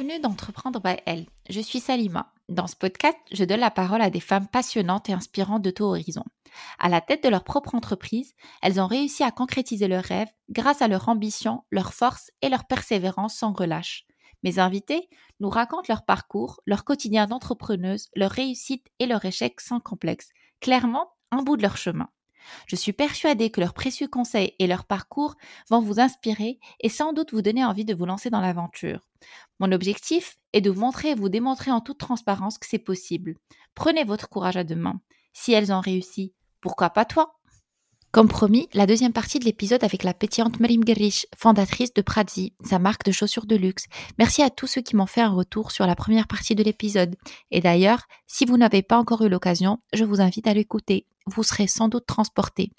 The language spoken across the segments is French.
Bienvenue d'Entreprendre by Elle. Je suis Salima. Dans ce podcast, je donne la parole à des femmes passionnantes et inspirantes de tout horizon. À la tête de leur propre entreprise, elles ont réussi à concrétiser leurs rêves grâce à leur ambition, leur force et leur persévérance sans relâche. Mes invités nous racontent leur parcours, leur quotidien d'entrepreneuse, leur réussite et leur échec sans complexe. Clairement, un bout de leur chemin. Je suis persuadée que leurs précieux conseils et leur parcours vont vous inspirer et sans doute vous donner envie de vous lancer dans l'aventure. Mon objectif est de vous montrer et vous démontrer en toute transparence que c'est possible. Prenez votre courage à deux mains. Si elles ont réussi, pourquoi pas toi? Comme promis, la deuxième partie de l'épisode avec la pétillante Marim Gerish, fondatrice de Pradzi, sa marque de chaussures de luxe. Merci à tous ceux qui m'ont fait un retour sur la première partie de l'épisode. Et d'ailleurs, si vous n'avez pas encore eu l'occasion, je vous invite à l'écouter. Vous serez sans doute transporté.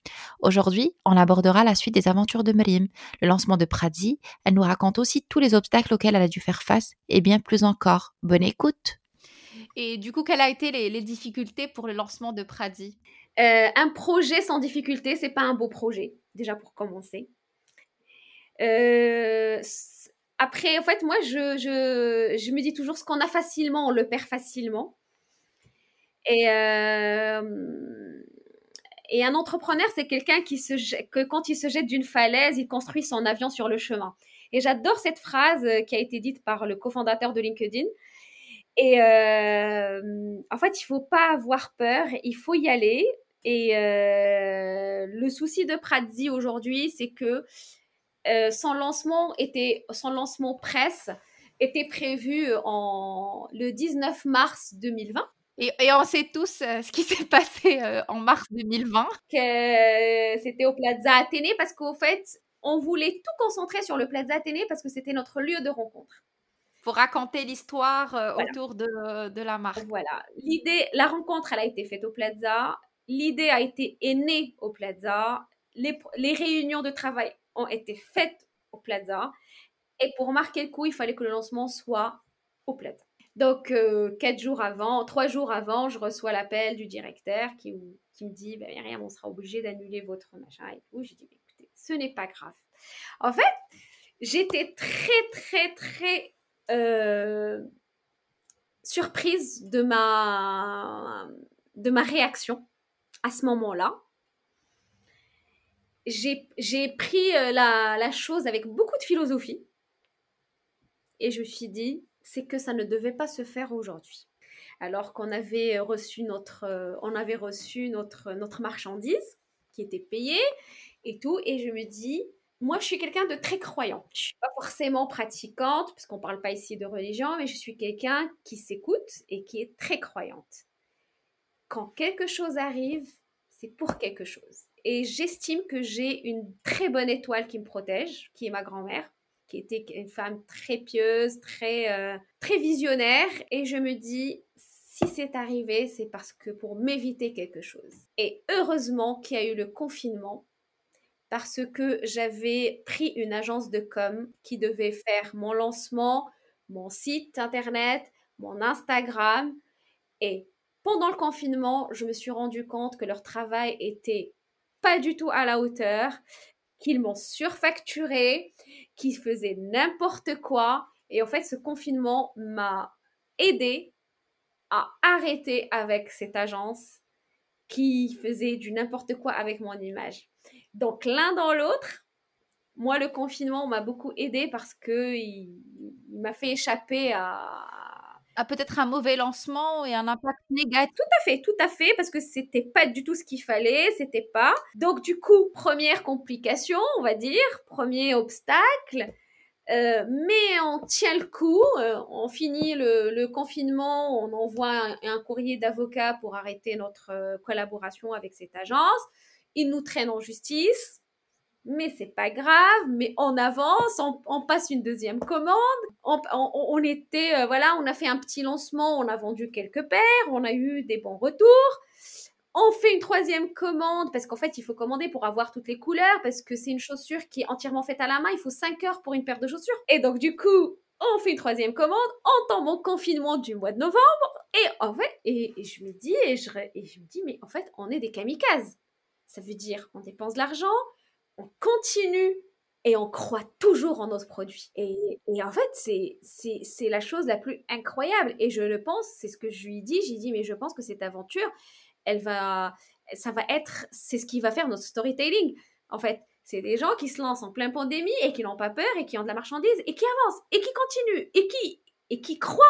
Aujourd'hui, on abordera la suite des aventures de Marim, le lancement de Pradzi. Elle nous raconte aussi tous les obstacles auxquels elle a dû faire face et bien plus encore. Bonne écoute! Et du coup, quelles ont été les, les difficultés pour le lancement de Pradzi euh, un projet sans difficulté, c'est pas un beau projet, déjà pour commencer. Euh, après, en fait, moi, je, je, me dis toujours ce qu'on a facilement, on le perd facilement. Et, euh, et un entrepreneur, c'est quelqu'un qui se que quand il se jette d'une falaise, il construit son avion sur le chemin. Et j'adore cette phrase qui a été dite par le cofondateur de LinkedIn. Et en fait, il faut pas avoir peur, il faut y aller. Et euh, le souci de Pradzi aujourd'hui, c'est que euh, son lancement était, son lancement presse était prévu en le 19 mars 2020. Et, on sait tous euh, ce qui s'est passé en mars 2020. Que c'était au Plaza Athénée parce qu'au fait, on voulait tout concentrer sur le Plaza Athénée parce que c'était notre lieu de rencontre. Pour raconter l'histoire autour de, de, la marque. Voilà. L'idée, la rencontre, elle a été faite au Plaza. L'idée a été née au Plaza. Les, réunions de travail ont été faites au Plaza. Et pour marquer le coup, il fallait que le lancement soit au Plaza. Donc, euh, quatre jours avant, trois jours avant, je reçois l'appel du directeur qui, me dit ben, rien, on sera obligé d'annuler votre machin et tout. J'ai dit écoutez, ce n'est pas grave. En fait, j'étais très, très, très euh, surprise de ma, de ma réaction à ce moment-là, j'ai pris euh, la, chose avec beaucoup de philosophie et je me suis dit, c'est que ça ne devait pas se faire aujourd'hui. Alors qu'on avait reçu notre, euh, on avait reçu notre, notre marchandise qui était payée et tout, et je me dis, moi, je suis quelqu'un de très croyant. Je suis pas forcément pratiquante, puisqu'on ne parle pas ici de religion, mais je suis quelqu'un qui s'écoute et qui est très croyante quand quelque chose arrive, c'est pour quelque chose. Et j'estime que j'ai une très bonne étoile qui me protège, qui est ma grand-mère, qui était une femme très pieuse, très, euh, très visionnaire. Et je me dis, si c'est arrivé, c'est parce que pour m'éviter quelque chose. Et heureusement qu'il y a eu le confinement, parce que j'avais pris une agence de com qui devait faire mon lancement, mon site internet, mon Instagram. Et pendant le confinement, je me suis rendu compte que leur travail était pas du tout à la hauteur, qu'ils m'ont surfacturé, qu'ils faisaient n'importe quoi. Et en fait, ce confinement m'a aidé à arrêter avec cette agence qui faisait du n'importe quoi avec mon image. Donc l'un dans l'autre, moi le confinement m'a beaucoup aidé parce que il m'a fait échapper à, peut-être un mauvais lancement et un impact négatif. Tout à fait, tout à fait, parce que c'était pas du tout ce qu'il fallait, c'était pas. Donc du coup, première complication, on va dire, premier obstacle. Euh, mais on tient le coup, euh, on finit le, confinement, on envoie un, courrier d'avocat pour arrêter notre euh, collaboration avec cette agence. Ils nous traînent en justice mais c'est pas grave, mais on avance, on, passe une deuxième commande. On, était, euh, voilà, on a fait un petit lancement, on a vendu quelques paires, on a eu des bons retours. On fait une troisième commande parce qu'en fait, il faut commander pour avoir toutes les couleurs parce que c'est une chaussure qui est entièrement faite à la main. Il faut 5 heures pour une paire de chaussures. Et donc, du coup, on fait une troisième commande. On tombe en confinement du mois de novembre. Et en fait, et, je me dis, et je, et je me dis, mais en fait, on est des kamikazes. Ça veut dire, on dépense de l'argent, on continue et on croit toujours en notre produit. Et, en fait, c'est la chose la plus incroyable. Et je le pense, c'est ce que je lui dis. J'ai dit, mais je pense que cette aventure, elle va, ça va être, c'est ce qui va faire notre storytelling. En fait, c'est des gens qui se lancent en pleine pandémie et qui n'ont pas peur et qui ont de la marchandise et qui avancent et qui continuent et qui, et qui croient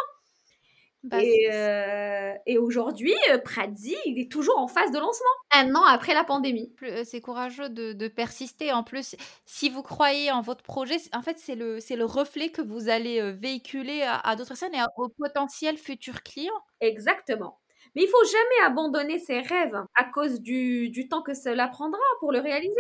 bah, et, euh, et aujourd'hui, euh, Pradi, il est toujours en phase de lancement, un an après la pandémie. Euh, c'est courageux de, de, persister. En plus, si vous croyez en votre projet, en fait, c'est le, reflet que vous allez véhiculer à, d'autres personnes et aux potentiels futurs clients. Exactement. Mais il faut jamais abandonner ses rêves à cause du, du temps que cela prendra pour le réaliser.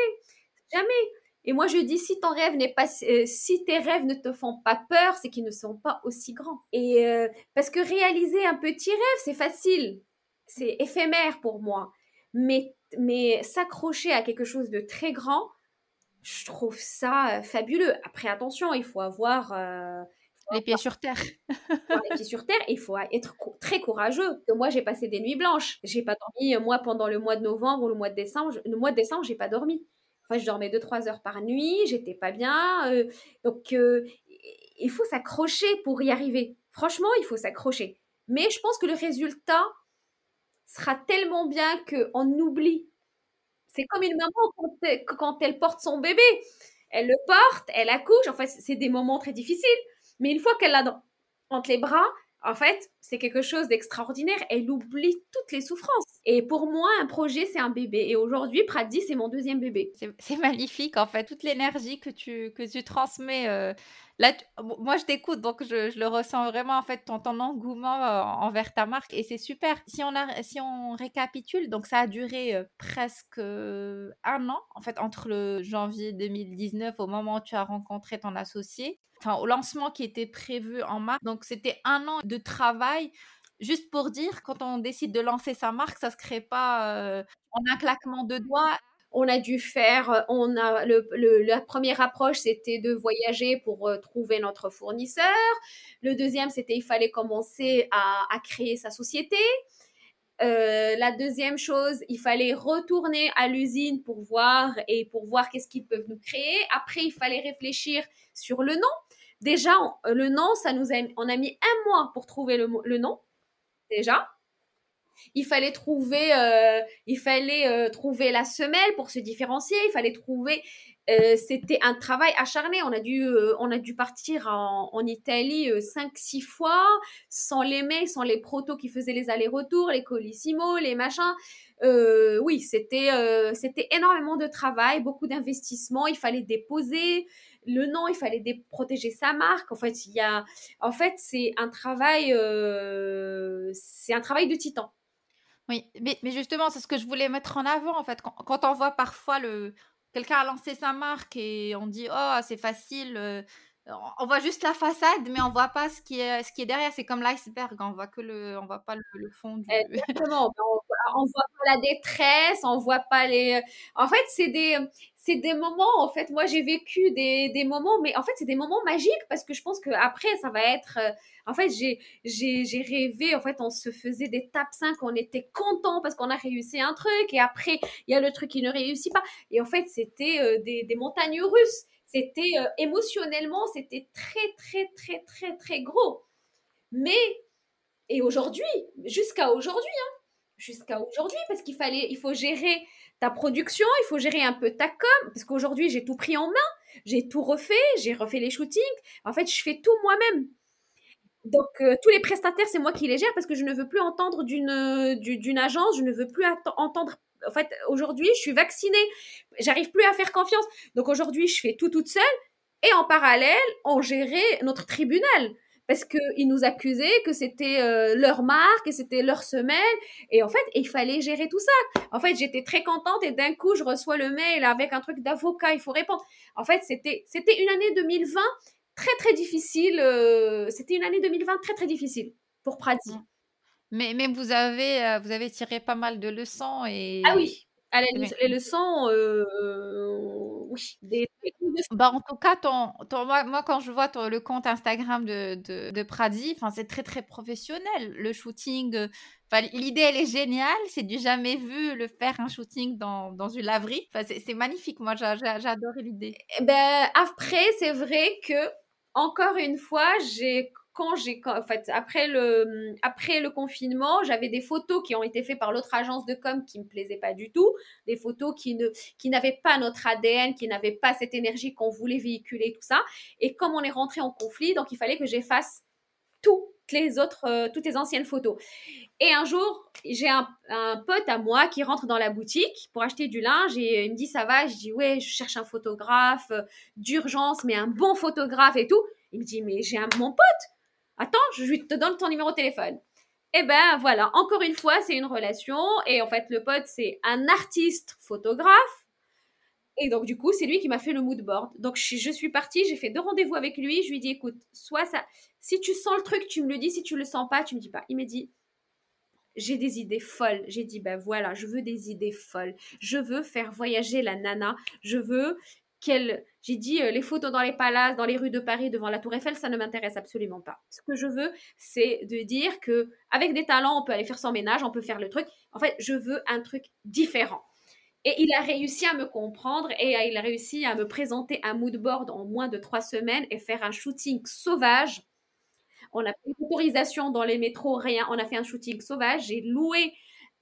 Jamais. Et moi, je dis, si ton rêve n'est pas, euh, si tes rêves ne te font pas peur, c'est qu'ils ne sont pas aussi grands. Et euh, parce que réaliser un petit rêve, c'est facile, c'est éphémère pour moi. Mais, mais s'accrocher à quelque chose de très grand, je trouve ça euh, fabuleux. Après, attention, il faut avoir les pieds sur terre. les pieds sur terre, il faut être très courageux. Moi, j'ai passé des nuits blanches. J'ai pas dormi, moi, pendant le mois de novembre ou le mois de décembre. Le mois de décembre, j'ai pas dormi je dormais 2-3 heures par nuit, j'étais pas bien. Euh, donc, euh, il faut s'accrocher pour y arriver. Franchement, il faut s'accrocher. Mais je pense que le résultat sera tellement bien qu'on oublie. C'est comme une maman quand elle, porte son bébé. Elle le porte, elle accouche. En fait, c'est des moments très difficiles. Mais une fois qu'elle l'a entre les bras, en fait, c'est quelque chose d'extraordinaire. Elle oublie toutes les souffrances. Et pour moi, un projet, c'est un bébé. Et aujourd'hui, Pradi, c'est mon deuxième bébé. C'est magnifique, en fait. Toute l'énergie que tu, que tu transmets. Euh, là, moi, je t'écoute, donc je, le ressens vraiment, en fait, ton, ton engouement euh, envers ta marque. Et c'est super. Si on, a, si on récapitule, donc ça a duré euh, presque un an, en fait, entre le janvier 2019, au moment où tu as rencontré ton associé, enfin au lancement qui était prévu en mars. Donc c'était un an de travail. Juste pour dire, quand on décide de lancer sa marque, ça se crée pas euh, en un claquement de doigts. On a dû faire, euh, on a la première approche, c'était de voyager pour euh, trouver notre fournisseur. Le deuxième, c'était il fallait commencer à, créer sa société. La deuxième chose, il fallait retourner à l'usine pour voir et pour voir qu'est-ce qu'ils peuvent nous créer. Après, il fallait réfléchir sur le nom. Déjà, le nom, ça nous a, on a mis un mois pour trouver le, le nom. Déjà, il fallait trouver, euh, il fallait euh, trouver la semelle pour se différencier. Il fallait trouver euh, c'était un travail acharné. On a dû, euh, on a dû partir en, Italie euh, cinq, six fois, sans les mails, sans les protos qui faisaient les allers-retours, les colissimo, les machins. oui, c'était, c'était énormément de travail, beaucoup d'investissement. Il fallait déposer le nom, il fallait protéger sa marque. En fait, il y a, en fait, c'est un travail, c'est un travail de titan. Oui, mais, mais justement, c'est ce que je voulais mettre en avant. En fait, quand, quand on voit parfois le, quelqu'un a lancé sa marque et on dit oh c'est facile euh, on voit juste la façade mais on voit pas ce qui est ce qui est derrière c'est comme l'iceberg on voit que le on voit pas le, fond du exactement on, voit pas la détresse on voit pas les en fait c'est des c'est des moments, en fait, moi j'ai vécu des, des, moments, mais en fait c'est des moments magiques parce que je pense qu'après ça va être, euh, en fait j'ai, rêvé, en fait on se faisait des tapes 5, on était content parce qu'on a réussi un truc et après il y a le truc qui ne réussit pas. Et en fait c'était euh, des, des, montagnes russes, c'était euh, émotionnellement, c'était très très très très très gros. Mais, et aujourd'hui, jusqu'à aujourd'hui, hein, jusqu'à aujourd'hui, parce qu'il fallait, il faut gérer ta production, il faut gérer un peu ta com, parce qu'aujourd'hui, j'ai tout pris en main, j'ai tout refait, j'ai refait les shootings. En fait, je fais tout moi-même. Donc, euh, tous les prestataires, c'est moi qui les gère parce que je ne veux plus entendre d'une d'une agence, je ne veux plus entendre. En fait, aujourd'hui, je suis vaccinée, j'arrive plus à faire confiance. Donc, aujourd'hui, je fais tout toute seule. Et en parallèle, on gérait notre tribunal parce qu'ils nous accusaient que c'était euh, leur marque et c'était leur semelle. Et en fait, il fallait gérer tout ça. En fait, j'étais très contente et d'un coup, je reçois le mail avec un truc d'avocat, il faut répondre. En fait, c'était, c'était une année 2020 très, très difficile. Euh, c'était une année 2020 très, très difficile pour Prati. Mmh. Mais, mais vous, avez, euh, vous avez tiré pas mal de leçons et... Ah oui, les, leçons, oui, des, Bah, en tout cas, ton, ton- moi, moi, quand je vois ton- le compte Instagram de, de, de Pradi, enfin, c'est très, très professionnel. Le shooting, euh, l'idée, elle est géniale. C'est du jamais vu, le faire un shooting dans, dans une laverie. C'est magnifique. Moi, j'a- j'a- j'ai adoré l'idée. Eh Ben, après, c'est vrai que, encore une fois, j'ai, quand j'ai, en fait, après le, après le confinement, j'avais des photos qui ont été faites par l'autre agence de com qui me plaisaient pas du tout, des photos qui ne, qui n'avaient pas notre ADN, qui n'avaient pas cette énergie qu'on voulait véhiculer, tout ça. Et comme on est rentré en conflit, donc il fallait que j'efface toutes les autres, euh, toutes les anciennes photos. Et un jour, j'ai un, un pote à moi qui rentre dans la boutique pour acheter du linge et il me dit ça va? Je dis ouais, je cherche un photographe euh, d'urgence, mais un bon photographe et tout. Il me dit mais j'ai un mon pote. Attends, je te donne ton numéro de téléphone. Et ben voilà, encore une fois, c'est une relation et en fait le pote c'est un artiste photographe. Et donc, du coup, c'est lui qui m'a fait le mood board. Donc, je suis partie, j'ai fait deux rendez-vous avec lui. Je lui ai dit, écoute, soit ça, si tu sens le truc, tu me le dis. Si tu le sens pas, tu me dis pas. Il m'a dit, j'ai des idées folles. J'ai dit, ben voilà, je veux des idées folles. Je veux faire voyager la nana. Je veux qu'elle. J'ai dit, euh, les photos dans les palaces, dans les rues de Paris, devant la Tour Eiffel, ça ne m'intéresse absolument pas. Ce que je veux, c'est de dire que avec des talents, on peut aller faire son ménage, on peut faire le truc. En fait, je veux un truc différent. Et il a réussi à me comprendre et il a réussi à me présenter un mood board en moins de trois semaines et faire un shooting sauvage. On a pris l'autorisation dans les métros, rien. On a fait un shooting sauvage. J'ai loué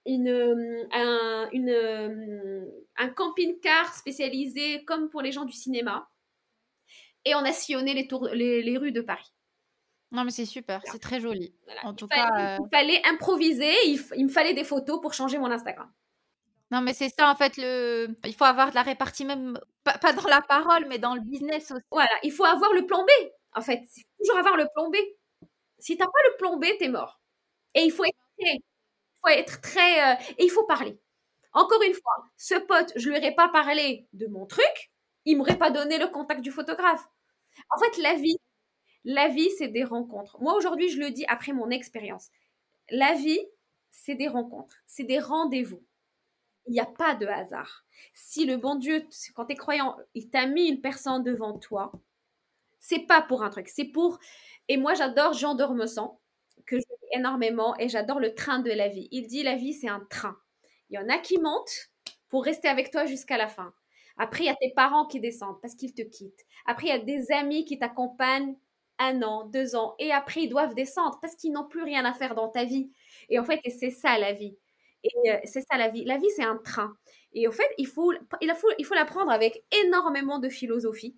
une, un, une, un camping-car spécialisé comme pour les gens du cinéma. Et on a sillonné les, tours, les, les rues de Paris. Non, mais c'est super, c'est très joli. Voilà. En il, tout fallait, cas, euh, il fallait improviser, il, il me fallait des photos pour changer mon Instagram. Non, mais c'est ça, en fait, le... il faut avoir de la répartie, même pas, pas dans la parole, mais dans le business aussi. Voilà, il faut avoir le plan B. En fait, il faut toujours avoir le plan B. Si tu n'as pas le plan B, tu es mort. Et il faut être très euh, et il faut parler. Encore une fois, ce pote, je lui aurais pas parlé de mon truc, il m'aurait pas donné le contact du photographe. En fait, la vie, la vie, c'est des rencontres. Moi, aujourd'hui, je le dis après mon expérience. La vie, c'est des rencontres, c'est des rendez-vous. Il n'y a pas de hasard. Si le bon Dieu, quand tu es croyant, il t'a mis une personne devant toi, c'est pas pour un truc, c'est pour. Et moi, j'adore Jean Dormesson, énormément, et j'adore le train de la vie. Il dit la vie, c'est un train. Il y en a qui montent pour rester avec toi jusqu'à la fin. Après, il y a tes parents qui descendent parce qu'ils te quittent. Après, il y a des amis qui t'accompagnent un an, deux ans, et après, ils doivent descendre parce qu'ils n'ont plus rien à faire dans ta vie. Et en fait, c'est ça la vie. Et euh, c'est ça la vie. La vie, c'est un train. Et en fait, il faut, il faut, il la prendre avec énormément de philosophie.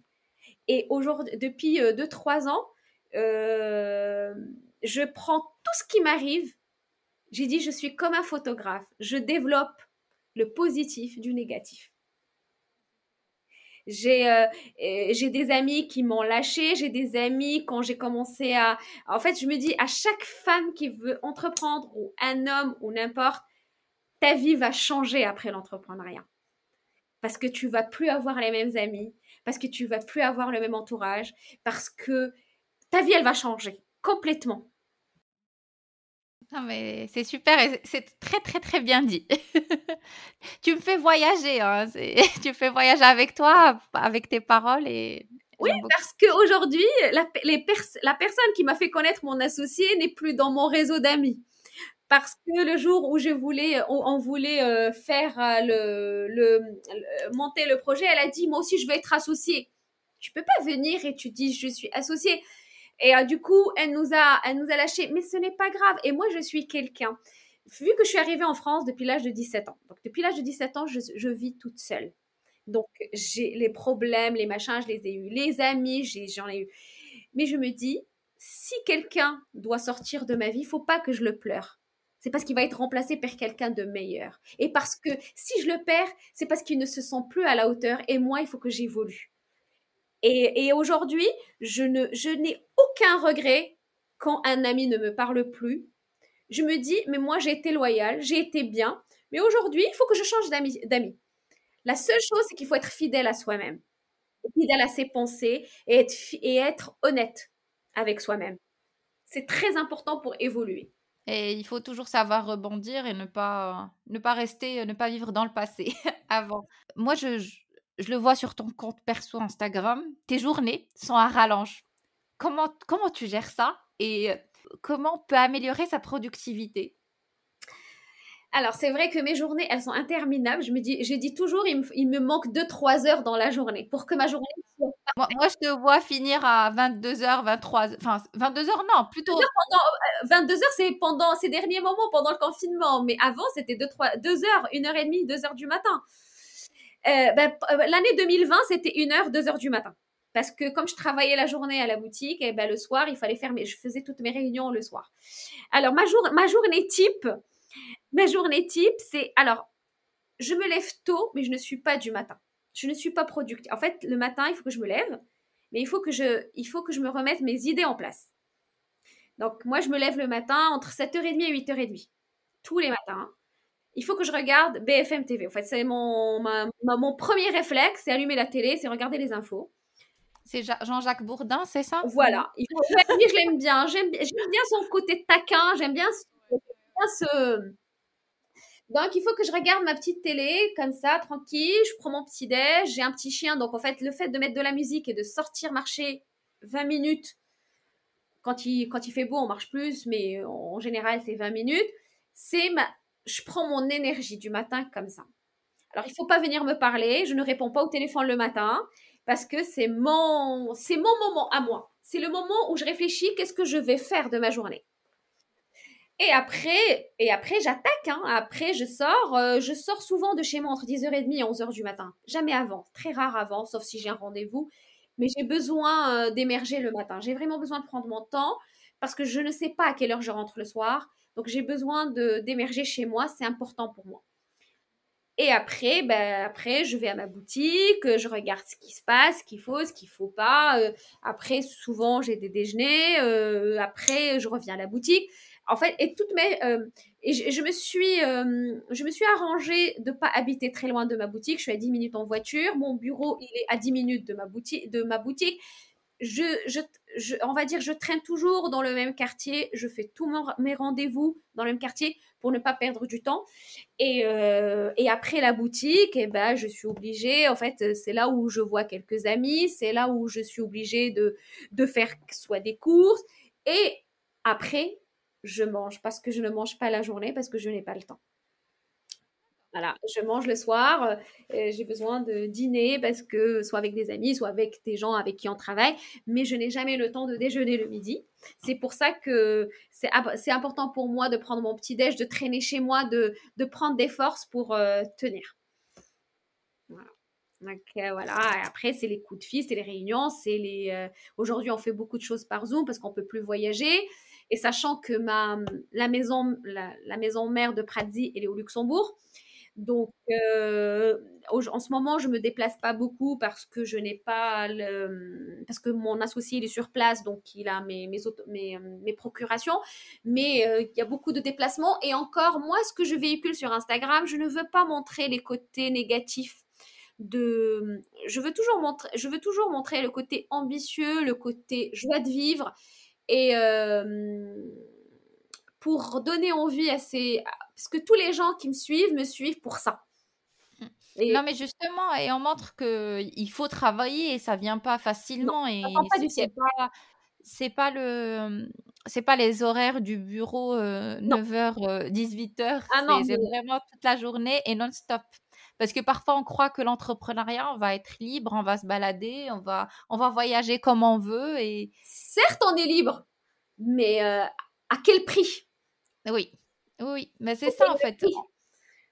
Et aujourd'hui, depuis 2-3 ans, euh, je prends tout ce qui m'arrive. J'ai dit, je suis comme un photographe. Je développe le positif du négatif. J'ai euh, j'ai des amis qui m'ont lâché, j'ai des amis quand j'ai commencé à... En fait, je me dis, à chaque femme qui veut entreprendre, ou un homme, ou n'importe, ta vie va changer après l'entrepreneuriat. Parce que tu vas plus avoir les mêmes amis, parce que tu vas plus avoir le même entourage, parce que ta vie, elle va changer complètement. Non, mais c'est super et c'est très, très, très bien dit. tu me fais voyager, hein, tu me fais voyager avec toi, avec tes paroles. Et... Oui, parce qu'aujourd'hui, la, pers la personne qui m'a fait connaître mon associé n'est plus dans mon réseau d'amis parce que le jour où je voulais, on, on voulait euh, faire euh, le, le, le, monter le projet, elle a dit moi aussi je veux être associée. Tu peux pas venir et tu dis je suis associée. Et euh, du coup, elle nous a, elle nous a lâché. Mais ce n'est pas grave. Et moi, je suis quelqu'un. Vu que je suis arrivée en France depuis l'âge de 17 ans. Donc depuis l'âge de 17 ans, je, vis toute seule. Donc j'ai les problèmes, les machins, je les ai eus. Les amis, j'en ai, ai eu. Mais je me dis, si quelqu'un doit sortir de ma vie, faut pas que je le pleure c'est parce qu'il va être remplacé par quelqu'un de meilleur. Et parce que si je le perds, c'est parce qu'il ne se sent plus à la hauteur et moi, il faut que j'évolue. Et, aujourd'hui, je n'ai aucun regret quand un ami ne me parle plus. Je me dis, mais moi, j'ai été loyale, j'ai été bien, mais aujourd'hui, il faut que je change d'amis. La seule chose, c'est qu'il faut être fidèle à soi-même, fidèle à ses pensées et être, et être honnête avec soi-même. C'est très important pour évoluer. Et il faut toujours savoir rebondir et ne pas, ne pas rester, ne pas vivre dans le passé avant. Moi, je, je le vois sur ton compte perso Instagram, tes journées sont à rallonge. Comment, comment tu gères ça et comment on peut améliorer sa productivité? Alors, c'est vrai que mes journées, elles sont interminables. Je me dis, toujours, il me, il me manque 2-3 heures dans la journée pour que ma journée soit. Moi, moi, je te vois finir à 22h, 23h. Enfin, 22h, non, plutôt. Pendant, 22h, c'est pendant ces derniers moments, pendant le confinement. Mais avant, c'était 2 3, 2 heures, 1 heure et demie, 2 heures du matin. Euh, ben, L'année 2020, c'était 1 heure, 2 heures du matin. Parce que comme je travaillais la journée à la boutique, et eh ben, le soir, il fallait faire mes, je faisais toutes mes réunions le soir. Alors, ma, jour, ma journée type, Ma journée type, c'est alors, je me lève tôt, mais je ne suis pas du matin. Je ne suis pas productive. En fait, le matin, il faut que je me lève, mais il faut que je, il faut que je me remette mes idées en place. Donc, moi, je me lève le matin entre 7h30 et 8h30, tous les matins. Il faut que je regarde BFM TV. En fait, c'est mon, mon premier réflexe, c'est allumer la télé, c'est regarder les infos. C'est Jean-Jacques Bourdin, c'est ça? Voilà. Il faut, je l'aime bien. J'aime bien son côté taquin. J'aime bien ce, donc, il faut que je regarde ma petite télé, comme ça, tranquille. Je prends mon petit déj. J'ai un petit chien. Donc, en fait, le fait de mettre de la musique et de sortir marcher 20 minutes, quand il, quand il fait beau, on marche plus, mais en général, c'est 20 minutes. C'est ma... Je prends mon énergie du matin comme ça. Alors, il faut pas venir me parler. Je ne réponds pas au téléphone le matin parce que c'est mon, mon moment à moi. C'est le moment où je réfléchis qu'est-ce que je vais faire de ma journée. Et après, et après j'attaque. Hein. Après, je sors. Euh, je sors souvent de chez moi entre 10h30 et 11h du matin. Jamais avant. Très rare avant, sauf si j'ai un rendez-vous. Mais j'ai besoin euh, d'émerger le matin. J'ai vraiment besoin de prendre mon temps parce que je ne sais pas à quelle heure je rentre le soir. Donc, j'ai besoin d'émerger chez moi. C'est important pour moi. Et après, ben, après, je vais à ma boutique, je regarde ce qui se passe, ce qu'il faut, ce qu'il faut pas. Euh, après, souvent, j'ai des déjeuners. après, je reviens à la boutique en fait, et toutes mes, euh, et je, me suis, euh, je me suis arrangée de pas habiter très loin de ma boutique. Je suis à 10 minutes en voiture. Mon bureau, il est à 10 minutes de ma boutique. De ma boutique. Je, je, on va dire, je traîne toujours dans le même quartier. Je fais tous mes rendez-vous dans le même quartier pour ne pas perdre du temps. Et, euh, et après la boutique, eh ben, je suis obligée, en fait, c'est là où je vois quelques amis, c'est là où je suis obligée de, de faire soit des courses. Et après, je mange parce que je ne mange pas la journée parce que je n'ai pas le temps. Voilà, je mange le soir, euh, j'ai besoin de dîner parce que soit avec des amis, soit avec des gens avec qui on travaille, mais je n'ai jamais le temps de déjeuner le midi. C'est pour ça que c'est important pour moi de prendre mon petit déj, de traîner chez moi, de, de prendre des forces pour euh, tenir. Voilà. Euh, après c'est les coups de fil, c'est les réunions, c'est les. Aujourd'hui on fait beaucoup de choses par Zoom parce qu'on peut plus voyager. Et sachant que ma, la, maison, la, maison mère de Pradzi, elle est au Luxembourg. Donc, euh, en ce moment, je me déplace pas beaucoup parce que je n'ai pas le, parce que mon associé est sur place, donc il a mes mes, mes, mes procurations. Mais euh, il y a beaucoup de déplacements et encore moi, ce que je véhicule sur Instagram, je ne veux pas montrer les côtés négatifs de. Je veux toujours montrer, je veux toujours montrer le côté ambitieux, le côté joie de vivre et pour donner envie à ces... Parce que tous les gens qui me suivent me suivent pour ça. Et... Non, mais justement, et on montre qu'il faut travailler et ça vient pas facilement. et c'est pas, c'est pas le c'est pas les horaires du bureau 9h 18h ah c'est vraiment toute la journée et non-stop. Parce que parfois on croit que l'entrepreneuriat on va être libre on va se balader on va on va voyager comme on veut et certes on est libre mais euh, à quel prix? Oui oui mais c'est ça en fait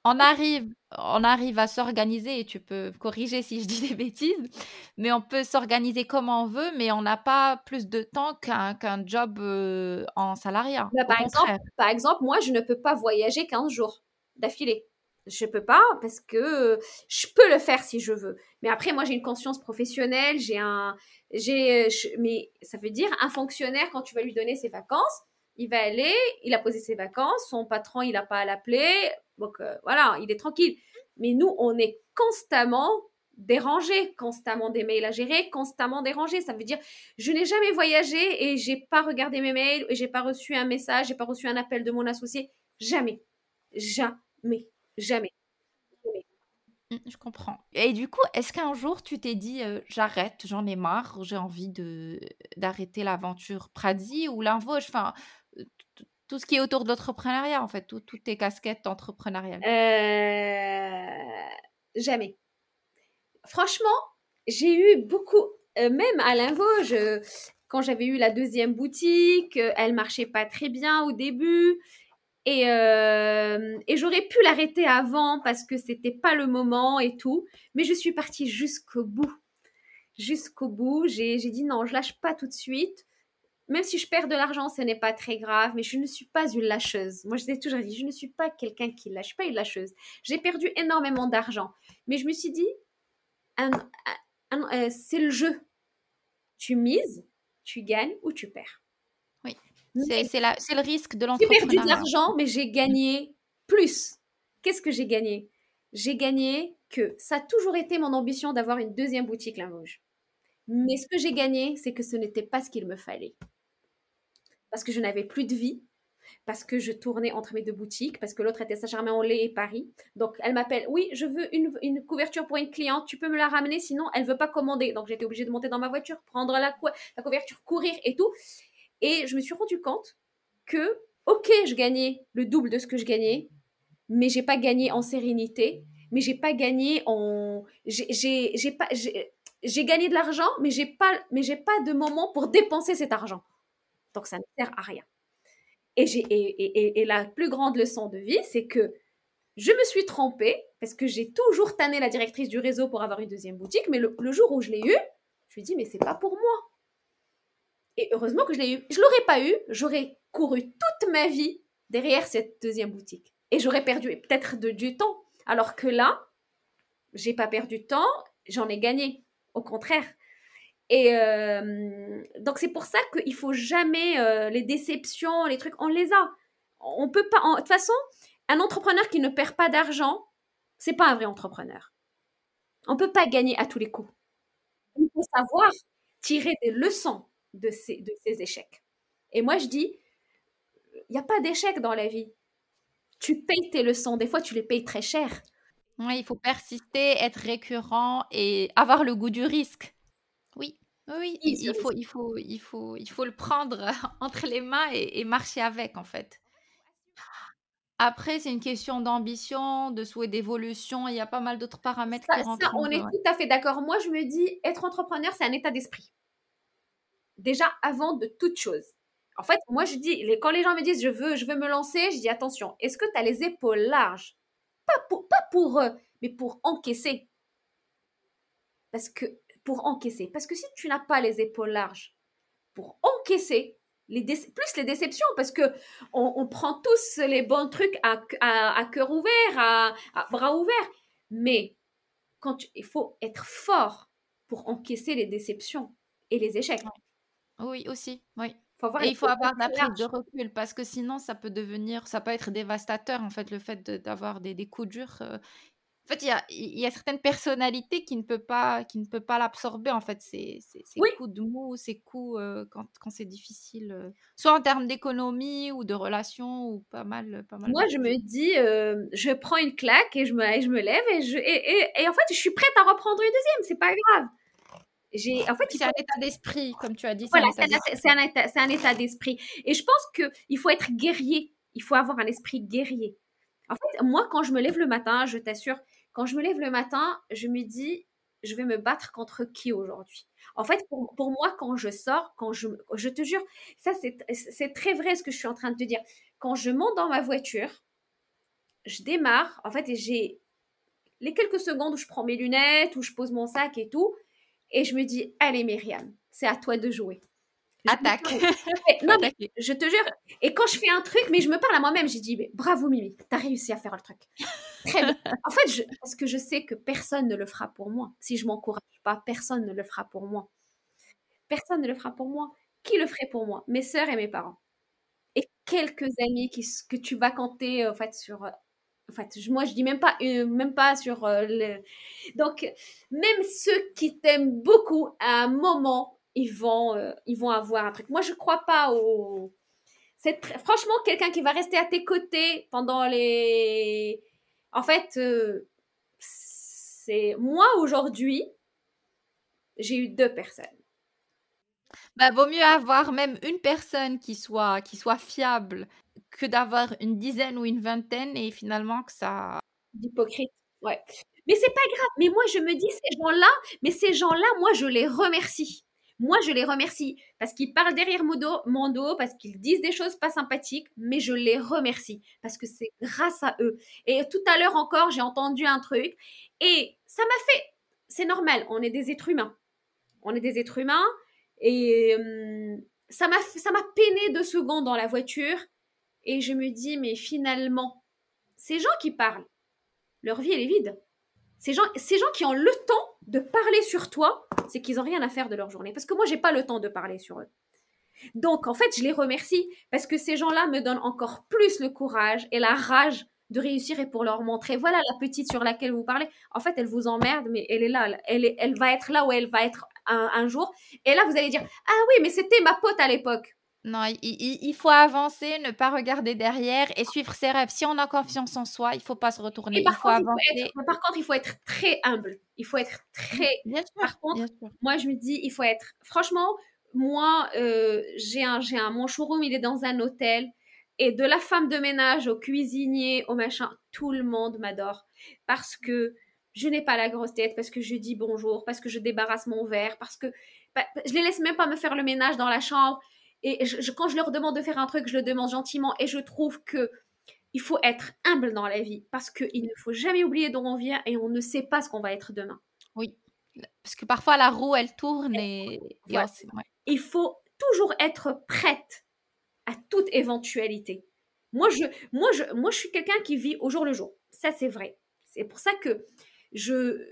on arrive, on arrive à s'organiser, et tu peux corriger si je dis des bêtises, mais on peut s'organiser comme on veut, mais on n'a pas plus de temps qu'un job euh, en salariat. Bah, par, exemple, par exemple, moi, je ne peux pas voyager 15 jours d'affilée. Je peux pas parce que je peux le faire si je veux. Mais après, moi, j'ai une conscience professionnelle, j'ai un, j'ai, mais ça veut dire un fonctionnaire quand tu vas lui donner ses vacances, il va aller, il a posé ses vacances, son patron, il n'a pas à l'appeler, donc euh, voilà, il est tranquille. Mais nous, on est constamment dérangé, constamment des mails à gérer, constamment dérangé. Ça veut dire, je n'ai jamais voyagé et j'ai pas regardé mes mails, et j'ai pas reçu un message, j'ai pas reçu un appel de mon associé. Jamais, jamais, jamais. Mmh, je comprends. Et du coup, est-ce qu'un jour tu t'es dit j'arrête, j'en ai marre, j'ai envie de d'arrêter l'aventure Pradi ou Linvoge, enfin tout ce qui est autour de l'entrepreneuriat en fait, toutes tes casquettes entrepreneuriales Jamais. Franchement, j'ai eu beaucoup, même à Linvoge, quand j'avais eu la deuxième boutique, elle marchait pas très bien au début. Et, euh, et j'aurais pu l'arrêter avant parce que c'était pas le moment et tout. Mais je suis partie jusqu'au bout. Jusqu'au bout. J'ai dit non, je lâche pas tout de suite. Même si je perds de l'argent, ce n'est pas très grave, mais je ne suis pas une lâcheuse. Moi, je l'ai toujours dit, je ne suis pas quelqu'un qui lâche, pas une lâcheuse. J'ai perdu énormément d'argent, mais je me suis dit, euh, c'est le jeu. Tu mises, tu gagnes ou tu perds. C'est le risque de l'entrepreneuriat. J'ai perdu de l'argent, mais j'ai gagné plus. Qu'est-ce que j'ai gagné? J'ai gagné que ça a toujours été mon ambition d'avoir une deuxième boutique Limoges. Mais ce que j'ai gagné, c'est que ce n'était pas ce qu'il me fallait. Parce que je n'avais plus de vie, parce que je tournais entre mes deux boutiques, parce que l'autre était Saint-Germain-en-Laye et Paris. Donc elle m'appelle, oui, je veux une, couverture pour une cliente, tu peux me la ramener, sinon elle veut pas commander. Donc j'étais obligée de monter dans ma voiture, prendre la, couverture, courir et tout. Et je me suis rendu compte que, ok, je gagnais le double de ce que je gagnais, mais j'ai pas gagné en sérénité, mais j'ai pas gagné en, j'ai gagné de l'argent, mais j'ai pas, pas de moment pour dépenser cet argent. Donc ça ne sert à rien. Et, et, et, la plus grande leçon de vie, c'est que je me suis trompée parce que j'ai toujours tanné la directrice du réseau pour avoir une deuxième boutique, mais le, jour où je l'ai eu, je lui ai dit mais c'est pas pour moi. Et heureusement que je l'ai eu. Je l'aurais pas eu, j'aurais couru toute ma vie derrière cette deuxième boutique. Et j'aurais perdu peut-être du temps. Alors que là, j'ai pas perdu de temps, j'en ai gagné. Au contraire. Et euh, donc c'est pour ça qu'il faut jamais euh, les déceptions, les trucs, on les a. On peut pas. de toute façon, un entrepreneur qui ne perd pas d'argent, c'est pas un vrai entrepreneur. On peut pas gagner à tous les coups. Il faut savoir tirer des leçons de ces, échecs. Et moi, je dis, il n'y a pas d'échec dans la vie. Tu payes tes leçons. Des fois, tu les payes très cher. Oui, il faut persister, être récurrent et avoir le goût du risque. Oui, oui, il, faut, il, faut, il, faut, il faut le prendre entre les mains et, marcher avec, en fait. Après, c'est une question d'ambition, de souhait d'évolution. Il y a pas mal d'autres paramètres qui rentrent. on est tout à fait d'accord. Moi, je me dis, être entrepreneur, c'est un état d'esprit déjà avant de toute chose. En fait, moi, je dis, quand les gens me disent je veux, je veux me lancer, je dis attention, est-ce que tu as les épaules larges? Pas pour, pas pour eux, mais pour encaisser. Parce que, pour encaisser. Parce que si tu n'as pas les épaules larges pour encaisser, les plus les déceptions, parce que on, prend tous les bons trucs à, à, cœur ouvert, à, bras ouverts. Mais quand il faut être fort pour encaisser les déceptions et les échecs. Oui, aussi, oui. Et il faut avoir la prise de recul parce que sinon ça peut devenir, ça peut être dévastateur en fait le fait d'avoir des, des coups durs. Euh. En fait, il y a, il y a certaines personnalités qui ne peut pas, qui ne peut pas l'absorber en fait ces, ces, coups de mou, ces coups euh, quand, quand c'est difficile, euh, soit en termes d'économie ou de relations ou pas mal, pas mal. Moi, je me dis, je prends une claque et je me, et je me lève et je, et, en fait, je suis prête à reprendre une deuxième. C'est pas grave en fait, c'est un état d'esprit, comme tu as dit. Voilà, c'est un, état, un état d'esprit. Et je pense qu'il faut être guerrier. Il faut avoir un esprit guerrier. En fait, moi, quand je me lève le matin, je t'assure, quand je me lève le matin, je me dis, je vais me battre contre qui aujourd'hui? En fait, pour, moi, quand je sors, quand je, je te jure, ça c'est très vrai ce que je suis en train de te dire. Quand je monte dans ma voiture, je démarre, en fait, et j'ai les quelques secondes où je prends mes lunettes, où je pose mon sac et tout, et je me dis, allez Myriam, c'est à toi de jouer. Attaque. non, mais je te jure. Et quand je fais un truc, mais je me parle à moi-même, j'ai dit, bravo Mimi, t'as réussi à faire le truc. Très bien. En fait, je, parce que je sais que personne ne le fera pour moi. Si je m'encourage pas, personne ne le fera pour moi. Personne ne le fera pour moi. Qui le ferait pour moi? Mes sœurs et mes parents. Et quelques amis qui, que tu vas compter en fait, sur en fait, moi, je dis même pas, euh, même pas sur euh, le. Donc, même ceux qui t'aiment beaucoup, à un moment, ils vont, euh, ils vont avoir un truc. Moi, je crois pas au. C'est franchement quelqu'un qui va rester à tes côtés pendant les. En fait, C'est moi aujourd'hui, j'ai eu deux personnes. Bah, vaut mieux avoir même une personne qui soit, qui soit fiable que d'avoir une dizaine ou une vingtaine et finalement que ça. D'hypocrite, ouais. Mais c'est pas grave. Mais moi, je me dis, ces gens-là, mais ces gens-là, moi, je les remercie. Moi, je les remercie parce qu'ils parlent derrière mon dos, parce qu'ils disent des choses pas sympathiques, mais je les remercie parce que c'est grâce à eux. Et tout à l'heure encore, j'ai entendu un truc et ça m'a fait. C'est normal, on est des êtres humains. On est des êtres humains et hum, ça m'a ça m'a peiné deux secondes dans la voiture et je me dis mais finalement ces gens qui parlent leur vie elle est vide ces gens ces gens qui ont le temps de parler sur toi c'est qu'ils ont rien à faire de leur journée parce que moi j'ai pas le temps de parler sur eux donc en fait je les remercie parce que ces gens-là me donnent encore plus le courage et la rage de réussir et pour leur montrer voilà la petite sur laquelle vous parlez en fait elle vous emmerde mais elle est là elle va être là où elle va être un, jour. Et là, vous allez dire Ah oui, mais c'était ma pote à l'époque. Non, il, faut avancer, ne pas regarder derrière et suivre ses rêves. Si on a confiance en soi, il faut pas se retourner. il faut avancer. par contre, il faut être très humble. Il faut être très. Bien sûr, par contre, moi, je me dis, il faut être. Franchement, moi, euh, j'ai un, j'ai un. Mon showroom, il est dans un hôtel. Et de la femme de ménage au cuisinier, au machin, tout le monde m'adore. Parce que je n'ai pas la grosse tête parce que je dis bonjour, parce que je débarrasse mon verre, parce que bah, je les laisse même pas me faire le ménage dans la chambre. Et quand je leur demande de faire un truc, je le demande gentiment. Et je trouve que il faut être humble dans la vie parce qu'il ne faut jamais oublier d'où on vient et on ne sait pas ce qu'on va être demain. Oui, parce que parfois la roue elle tourne et, il faut toujours être prête à toute éventualité. Moi je, moi je, moi je suis quelqu'un qui vit au jour le jour. Ça c'est vrai. C'est pour ça que je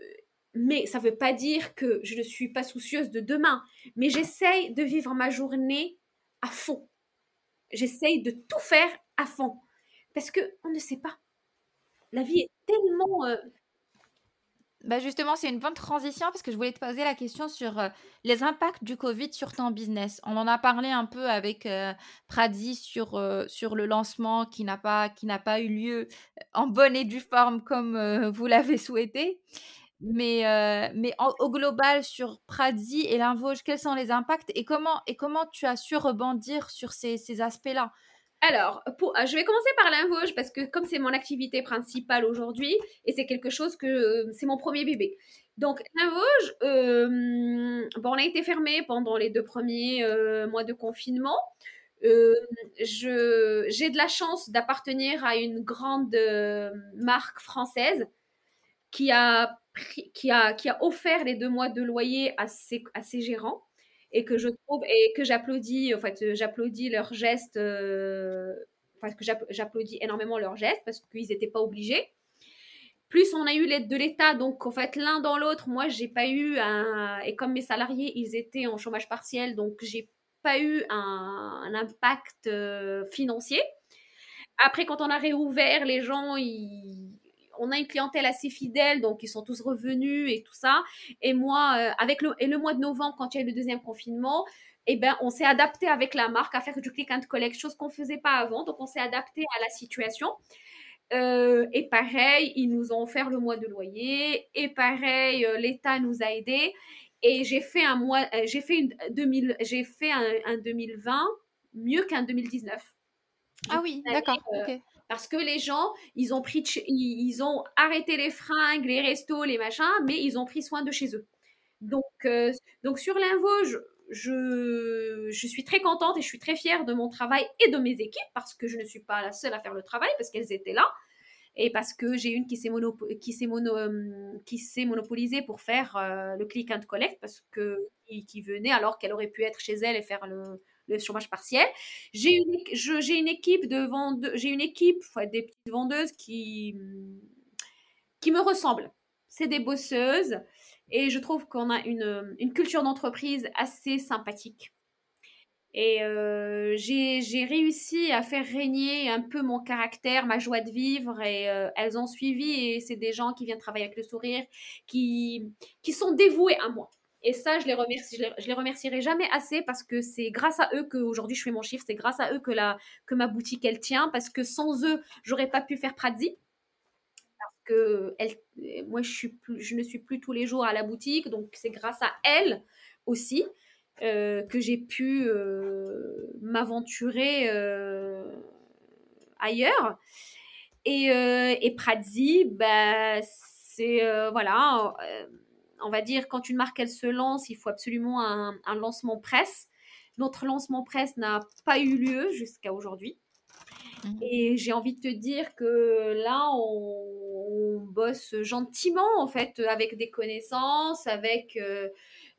mais ça ne veut pas dire que je ne suis pas soucieuse de demain, mais j'essaye de vivre ma journée à fond. J'essaye de tout faire à fond. Parce que on ne sait pas. La vie est tellement euh, bah justement, c'est une bonne transition parce que je voulais te poser la question sur euh, les impacts du Covid sur ton business. On en a parlé un peu avec euh, sur, euh, sur le lancement qui n'a pas, qui n'a pas eu lieu en bonne et due forme comme vous l'avez souhaité. Mais, mais au global, sur Pradi et l'Invoge, quels sont les impacts et comment, et comment tu as su rebondir sur ces, ces aspects-là? Alors, euh, je vais commencer par l'invoge parce que comme c'est mon activité principale aujourd'hui et c'est quelque chose que euh, c'est mon premier bébé. Donc l'invoge, euh, bon, on a été fermé pendant les deux premiers mois de confinement. j'ai de la chance d'appartenir à une grande marque française qui a, qui, a, qui a offert les deux mois de loyer à ses, à ses gérants et que je trouve et que j'applaudis en fait j'applaudis leurs gestes euh, que j'applaudis énormément leurs gestes parce qu'ils n'étaient pas obligés. Plus on a eu l'aide de l'État donc en fait l'un dans l'autre moi j'ai pas eu un et comme mes salariés ils étaient en chômage partiel donc j'ai pas eu un, impact euh, financier. Après quand on a réouvert les gens ils on a une clientèle assez fidèle, donc ils sont tous revenus et tout ça. Et moi, euh, avec le, et le mois de novembre, quand il y a eu le deuxième confinement, eh ben, on s'est adapté avec la marque à faire du click and collect, chose qu'on ne faisait pas avant. Donc, on s'est adapté à la situation. Euh, et pareil, ils nous ont offert le mois de loyer. Et pareil, euh, l'État nous a aidés. Et j'ai fait un mois, j'ai fait une 2000, j'ai fait un, 2020 mieux qu'un 2019. Ah oui, d'accord. Parce que les gens, ils ont, pris ils ont arrêté les fringues, les restos, les machins, mais ils ont pris soin de chez eux. Donc, euh, donc sur l'invo, je, je, suis très contente et je suis très fière de mon travail et de mes équipes parce que je ne suis pas la seule à faire le travail parce qu'elles étaient là et parce que j'ai une qui s'est mono, mono, monopolisée pour faire euh, le click and collect parce que qui venait alors qu'elle aurait pu être chez elle et faire le, le chômage partiel. J'ai une, j'ai une équipe de vende, j'ai une équipe, des petites vendeuses qui, qui me ressemblent. C'est des bosseuses et je trouve qu'on a une, une culture d'entreprise assez sympathique. Et euh, j'ai réussi à faire régner un peu mon caractère, ma joie de vivre, et euh, elles ont suivi. Et c'est des gens qui viennent travailler avec le sourire, qui, qui sont dévoués à moi. Et ça, je les remercie, je les, remercierai jamais assez parce que c'est grâce à eux qu'aujourd'hui je fais mon chiffre, c'est grâce à eux que, la, que ma boutique elle tient parce que sans eux, j'aurais pas pu faire Pradzi. que elle, moi, je ne suis plus tous les jours à la boutique, donc c'est grâce à elle aussi euh, que j'ai pu euh, m'aventurer euh, ailleurs. Et, et Pradzi, bah, c'est voilà, on va dire quand une marque elle se lance, il faut absolument un, un lancement presse. Notre lancement presse n'a pas eu lieu jusqu'à aujourd'hui. Mmh. Et j'ai envie de te dire que là, on, bosse gentiment, en fait, avec des connaissances, avec... Euh,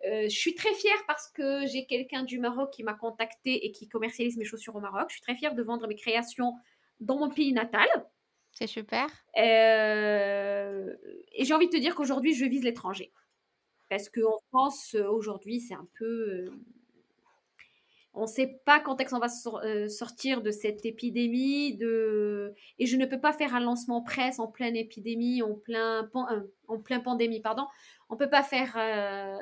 euh, je suis très fière parce que j'ai quelqu'un du Maroc qui m'a contacté et qui commercialise mes chaussures au Maroc. Je suis très fière de vendre mes créations dans mon pays natal. C'est super. Euh, et j'ai envie de te dire qu'aujourd'hui, je vise l'étranger. Parce qu'en France, aujourd'hui, c'est un peu on ne sait pas quand est-ce qu'on va euh, sortir de cette épidémie. De... Et je ne peux pas faire un lancement presse en pleine épidémie, en plein, euh, en pandémie, pardon. On ne peut pas faire... Euh...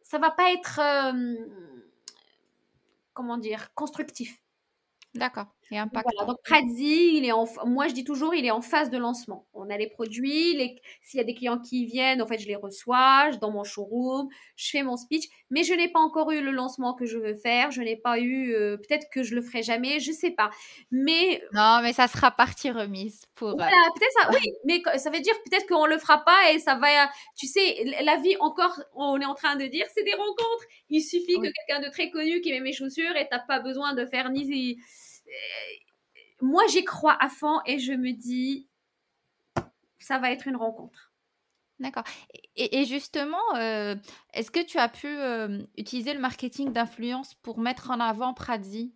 Ça va pas être... Euh, comment dire Constructif. D'accord. Et impact. donc Pradzi, il est en, moi je dis toujours, il est en phase de lancement. On a les produits, les, s'il y a des clients qui viennent, en fait, je les reçois, je, dans mon showroom, je fais mon speech, mais je n'ai pas encore eu le lancement que je veux faire. Je n'ai pas eu, euh, peut-être que je le ferai jamais, je sais pas. Mais non, mais ça sera partie remise pour. Euh, voilà, peut-être ça. Oui, mais ça veut dire peut-être qu'on le fera pas et ça va. Tu sais, la vie encore, on est en train de dire, c'est des rencontres. Il suffit que quelqu'un de très connu qui met mes chaussures et t'as pas besoin de faire ni moi, j'y crois à fond et je me dis, ça va être une rencontre. D'accord. Et, justement, euh, est-ce que tu as pu euh, utiliser le marketing d'influence pour mettre en avant Pradzi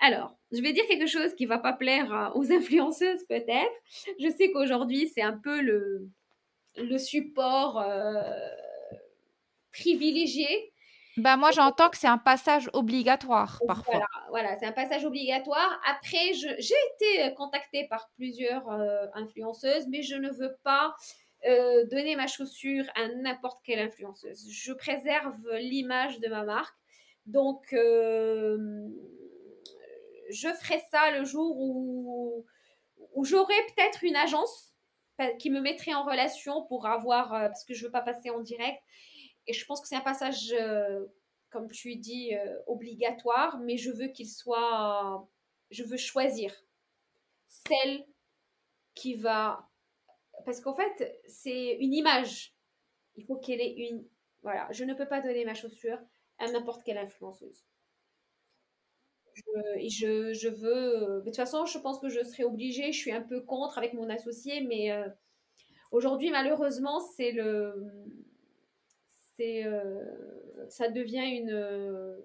alors, je vais dire quelque chose qui va pas plaire aux influenceuses peut-être. Je sais qu'aujourd'hui, c'est un peu le, le support euh, privilégié bah moi j'entends que c'est un passage obligatoire parfois. Voilà, voilà c'est un passage obligatoire. Après, j'ai été euh, contactée par plusieurs euh, influenceuses, mais je ne veux pas euh, donner ma chaussure à n'importe quelle influenceuse. Je préserve l'image de ma marque. Donc, je ferai ça le jour où, où j'aurai peut-être une agence qui me mettrait en relation pour avoir, parce que je ne veux pas passer en direct, et je pense que c'est un passage, euh, comme tu dis, euh, obligatoire, mais je veux qu'il soit. Je veux choisir celle qui va. Parce qu'en fait, c'est une image. Il faut qu'elle ait une. Voilà, je ne peux pas donner ma chaussure à n'importe quelle influenceuse. Je, je, veux. De toute façon, je pense que je serai obligée. Je suis un peu contre avec mon associé, mais euh, aujourd'hui, malheureusement, c'est le euh, ça devient une, euh,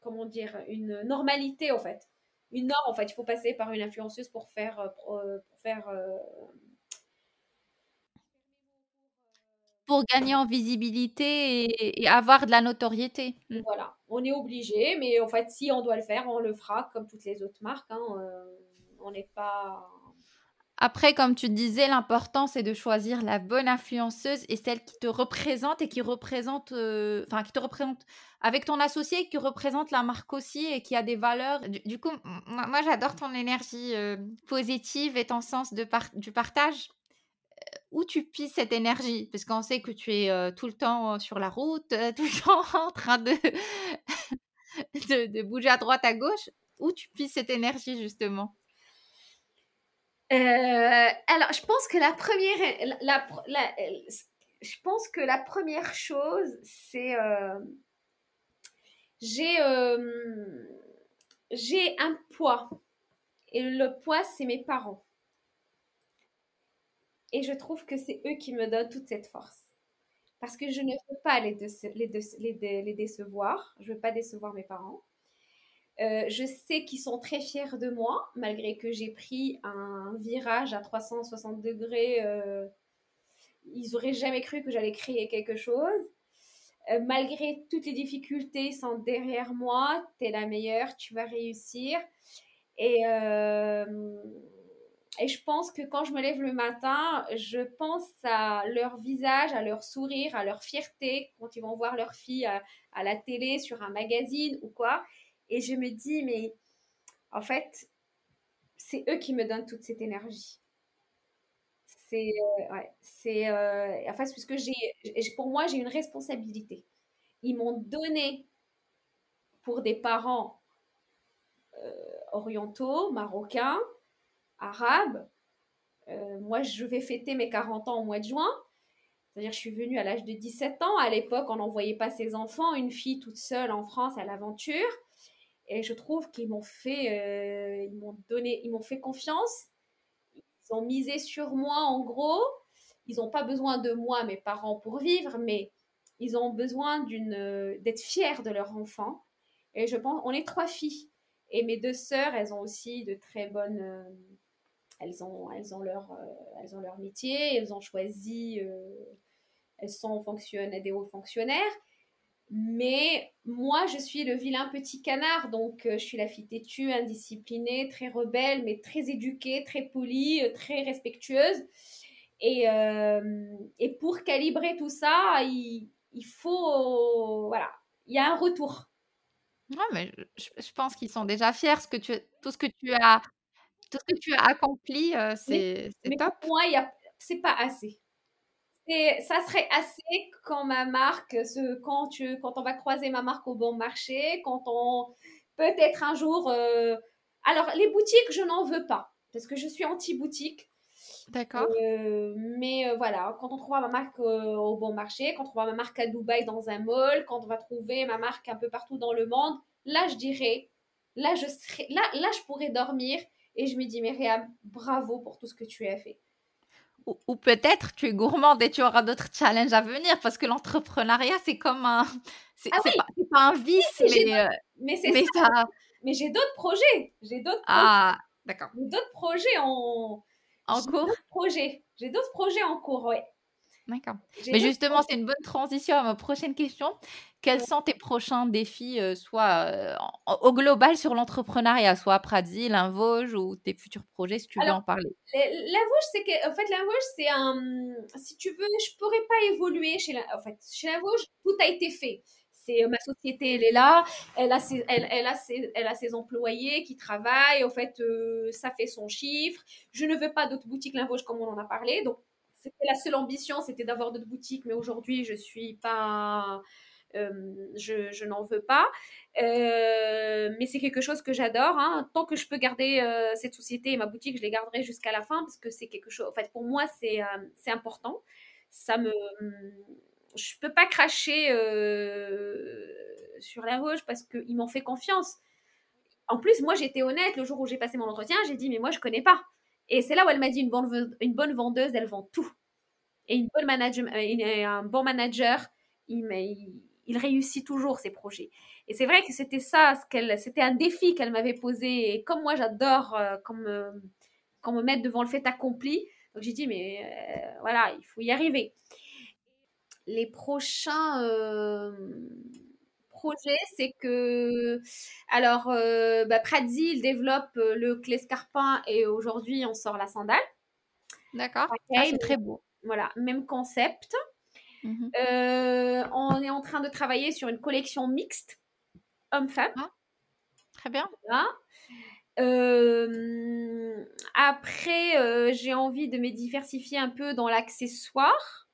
comment dire, une normalité en fait. Une norme en fait. Il faut passer par une influenceuse pour faire, euh, pour, faire pour gagner en visibilité et, avoir de la notoriété. Voilà, on est obligé, mais en fait, si on doit le faire, on le fera comme toutes les autres marques. Hein, on n'est pas, après, comme tu disais, l'important c'est de choisir la bonne influenceuse et celle qui te représente et qui représente, euh, enfin qui te représente avec ton associé, qui représente la marque aussi et qui a des valeurs. Du, coup, moi, j'adore ton énergie euh, positive et ton sens du partage. Euh, où tu pisses cette énergie? Parce qu'on sait que tu es tout le temps sur la route, tout le temps en train de, de, bouger à droite, à gauche. Où tu pisses cette énergie justement? Alors, je pense que la première, je pense que la première chose, c'est euh, j'ai euh, j'ai un poids et le poids, c'est mes parents. Et je trouve que c'est eux qui me donnent toute cette force. Parce que je ne veux pas les, les, les décevoir. Je ne veux pas décevoir mes parents. Euh, je sais qu'ils sont très fiers de moi, malgré que j'ai pris un virage à 360 degrés. Euh, ils n'auraient jamais cru que j'allais créer quelque chose. Euh, malgré toutes les difficultés, ils sont derrière moi. Tu es la meilleure, tu vas réussir. Et, et je pense que quand je me lève le matin, je pense à leur visage, à leur sourire, à leur fierté quand ils vont voir leur fille à la télé, sur un magazine ou quoi. Et je me dis, mais en fait, c'est eux qui me donnent toute cette énergie. c'est ouais, c'est enfin puisque j'ai pour moi j'ai une responsabilité. Ils m'ont donné pour des parents orientaux, marocains, arabes. moi, je vais fêter mes 40 ans au mois de juin. C'est-à-dire, je suis venue à l'âge de 17 ans. À l'époque, on n'envoyait pas ses enfants, une fille toute seule en France à l'aventure. Et je trouve qu'ils m'ont fait, ils m'ont donné, ils m'ont fait confiance. Ils ont misé sur moi, en gros. Ils n'ont pas besoin de moi, mes parents, pour vivre, mais ils ont besoin d'une, d'être fiers de leur enfant. Et je pense, on est trois filles. Et mes deux sœurs, elles ont aussi de très bonnes. Euh, elles, ont, elles, ont leur, euh, elles ont leur métier, elles ont choisi. Euh, elles sont fonctionnaires, des hauts fonctionnaires. Mais moi, je suis le vilain petit canard, donc je suis la fille têtue, indisciplinée, très rebelle, mais très éduquée, très polie, très respectueuse. Et, et pour calibrer tout ça, il, il faut. Voilà, il y a un retour. Ouais, mais je, pense qu'ils sont déjà fiers. Ce que tu, tout ce que tu as, tout ce que tu as accompli, c'est top. Pour moi, c'est pas assez. Et ça serait assez quand ma marque, ce, quand, tu, quand on va croiser ma marque au bon marché, quand on peut-être un jour. alors, les boutiques, je n'en veux pas parce que je suis anti-boutique. D'accord. mais voilà, quand on trouvera ma marque au bon marché, quand on trouvera ma marque à Dubaï dans un mall, quand on va trouver ma marque un peu partout dans le monde, là je dirais, là je là, là je pourrais dormir et je me dis Myriam, bravo pour tout ce que tu as fait. Ou, peut-être tu es gourmande et tu auras d'autres challenges à venir parce que l'entrepreneuriat c'est comme un, c'est ah pas, un vice, mais, mais c'est ça. Mais j'ai d'autres projets, j'ai d'autres. Ah, d'accord. D'autres projets en en cours. J'ai d'autres projets en cours. D'accord. Mais justement, c'est une bonne transition à ma prochaine question. Quels sont tes prochains défis, euh, soit euh, au global sur l'entrepreneuriat, soit à Pradzi, Vosges ou tes futurs projets, si tu veux en parler? Vosges, c'est que, en fait, Vosges, c'est un. Si tu veux, je pourrais pas évoluer chez la. En fait, chez tout a été fait. C'est ma société, elle est là, elle a ses, elle, elle, a ses, elle a ses employés qui travaillent, en fait, euh, ça fait son chiffre. Je ne veux pas d'autres boutiques Vosges comme on en a parlé. Donc, c'était la seule ambition, c'était d'avoir d'autres boutiques, mais aujourd'hui, je suis pas. Euh, je, je n'en veux pas. mais c'est quelque chose que j'adore. Hein. Tant que je peux garder cette société et ma boutique, je les garderai jusqu'à la fin parce que c'est quelque chose. En fait, pour moi, c'est important. Ça me je peux pas cracher euh, sur la Vosges parce qu'ils m'ont fait confiance. En plus, moi, j'étais honnête le jour où j'ai passé mon entretien. J'ai dit, mais moi, je connais pas. Et c'est là où elle m'a dit, une bonne, une bonne vendeuse, elle vend tout. Et une bonne manager, euh, un bon manager, il, réussit toujours ses projets. Et c'est vrai que c'était ça, c'était un défi qu'elle m'avait posé. Et comme moi, j'adore euh, comme me mettre devant le fait accompli. Donc j'ai dit, mais voilà, il faut y arriver les prochains euh, projets, c'est que. Alors, euh, bah, il développe euh, le clé scarpin et aujourd'hui, on sort la sandale. D'accord. Ah, c'est très beau. Voilà, même concept. Mmh euh, on est en train de travailler sur une collection mixte homme-femme. Ah, très bien. après, j'ai envie de me diversifier un peu dans l'accessoire.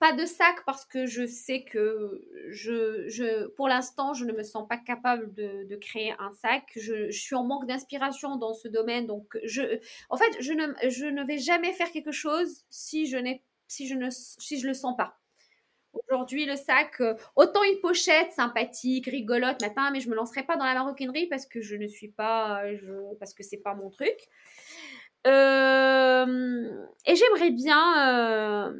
Pas de sac parce que je sais que je, je pour l'instant, je ne me sens pas capable de, créer un sac. Je, suis en manque d'inspiration dans ce domaine. Donc, je, en fait, je ne, je ne vais jamais faire quelque chose si je, n'ai, si je ne si je le sens pas. Aujourd'hui, le sac, euh, autant une pochette sympathique, rigolote, matin, mais je me lancerai pas dans la maroquinerie parce que je ne suis pas, je, parce que c'est pas mon truc. Euh, et j'aimerais bien, euh,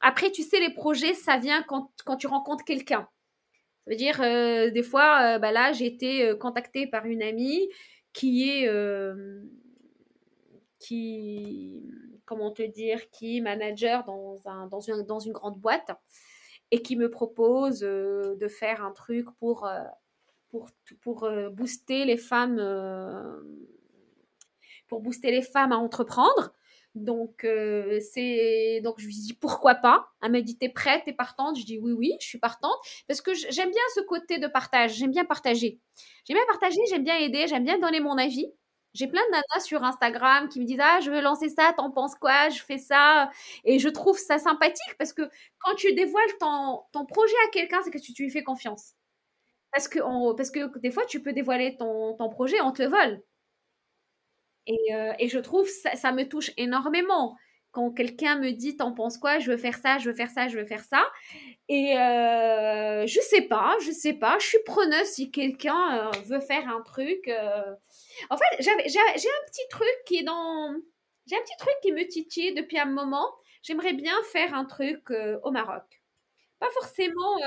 après, tu sais, les projets, ça vient quand, tu rencontres quelqu'un. Ça veut dire, euh, des fois, euh, bah là, j'ai été euh, contactée par une amie qui est, qui, comment te dire, qui est manager dans, un, dans, une, dans une grande boîte et qui me propose de faire un truc pour, pour, pour booster les femmes, pour booster les femmes à entreprendre. Donc, euh, c'est donc je lui dis pourquoi pas. Elle m'a dit t'es prête, t'es partante? Je dis oui, oui, je suis partante parce que j'aime bien ce côté de partage. J'aime bien partager. J'aime bien partager, j'aime bien aider, j'aime bien donner mon avis. J'ai plein de nanas sur Instagram qui me disent Ah, je veux lancer ça, t'en penses quoi? Je fais ça. Et je trouve ça sympathique parce que quand tu dévoiles ton, ton projet à quelqu'un, c'est que tu, tu, lui fais confiance. Parce que, on, parce que des fois, tu peux dévoiler ton, ton projet, on te le vole. Et, euh, et je trouve ça, ça me touche énormément. Quand quelqu'un me dit t'en penses quoi je veux faire ça je veux faire ça je veux faire ça. Et euh, je sais pas je sais pas. Je suis preneuse si quelqu'un euh, veut faire un truc euh. en fait j'ai un petit truc qui est dans j'ai un petit truc qui me titille depuis un moment. J'aimerais bien faire un truc au Maroc. Pas forcément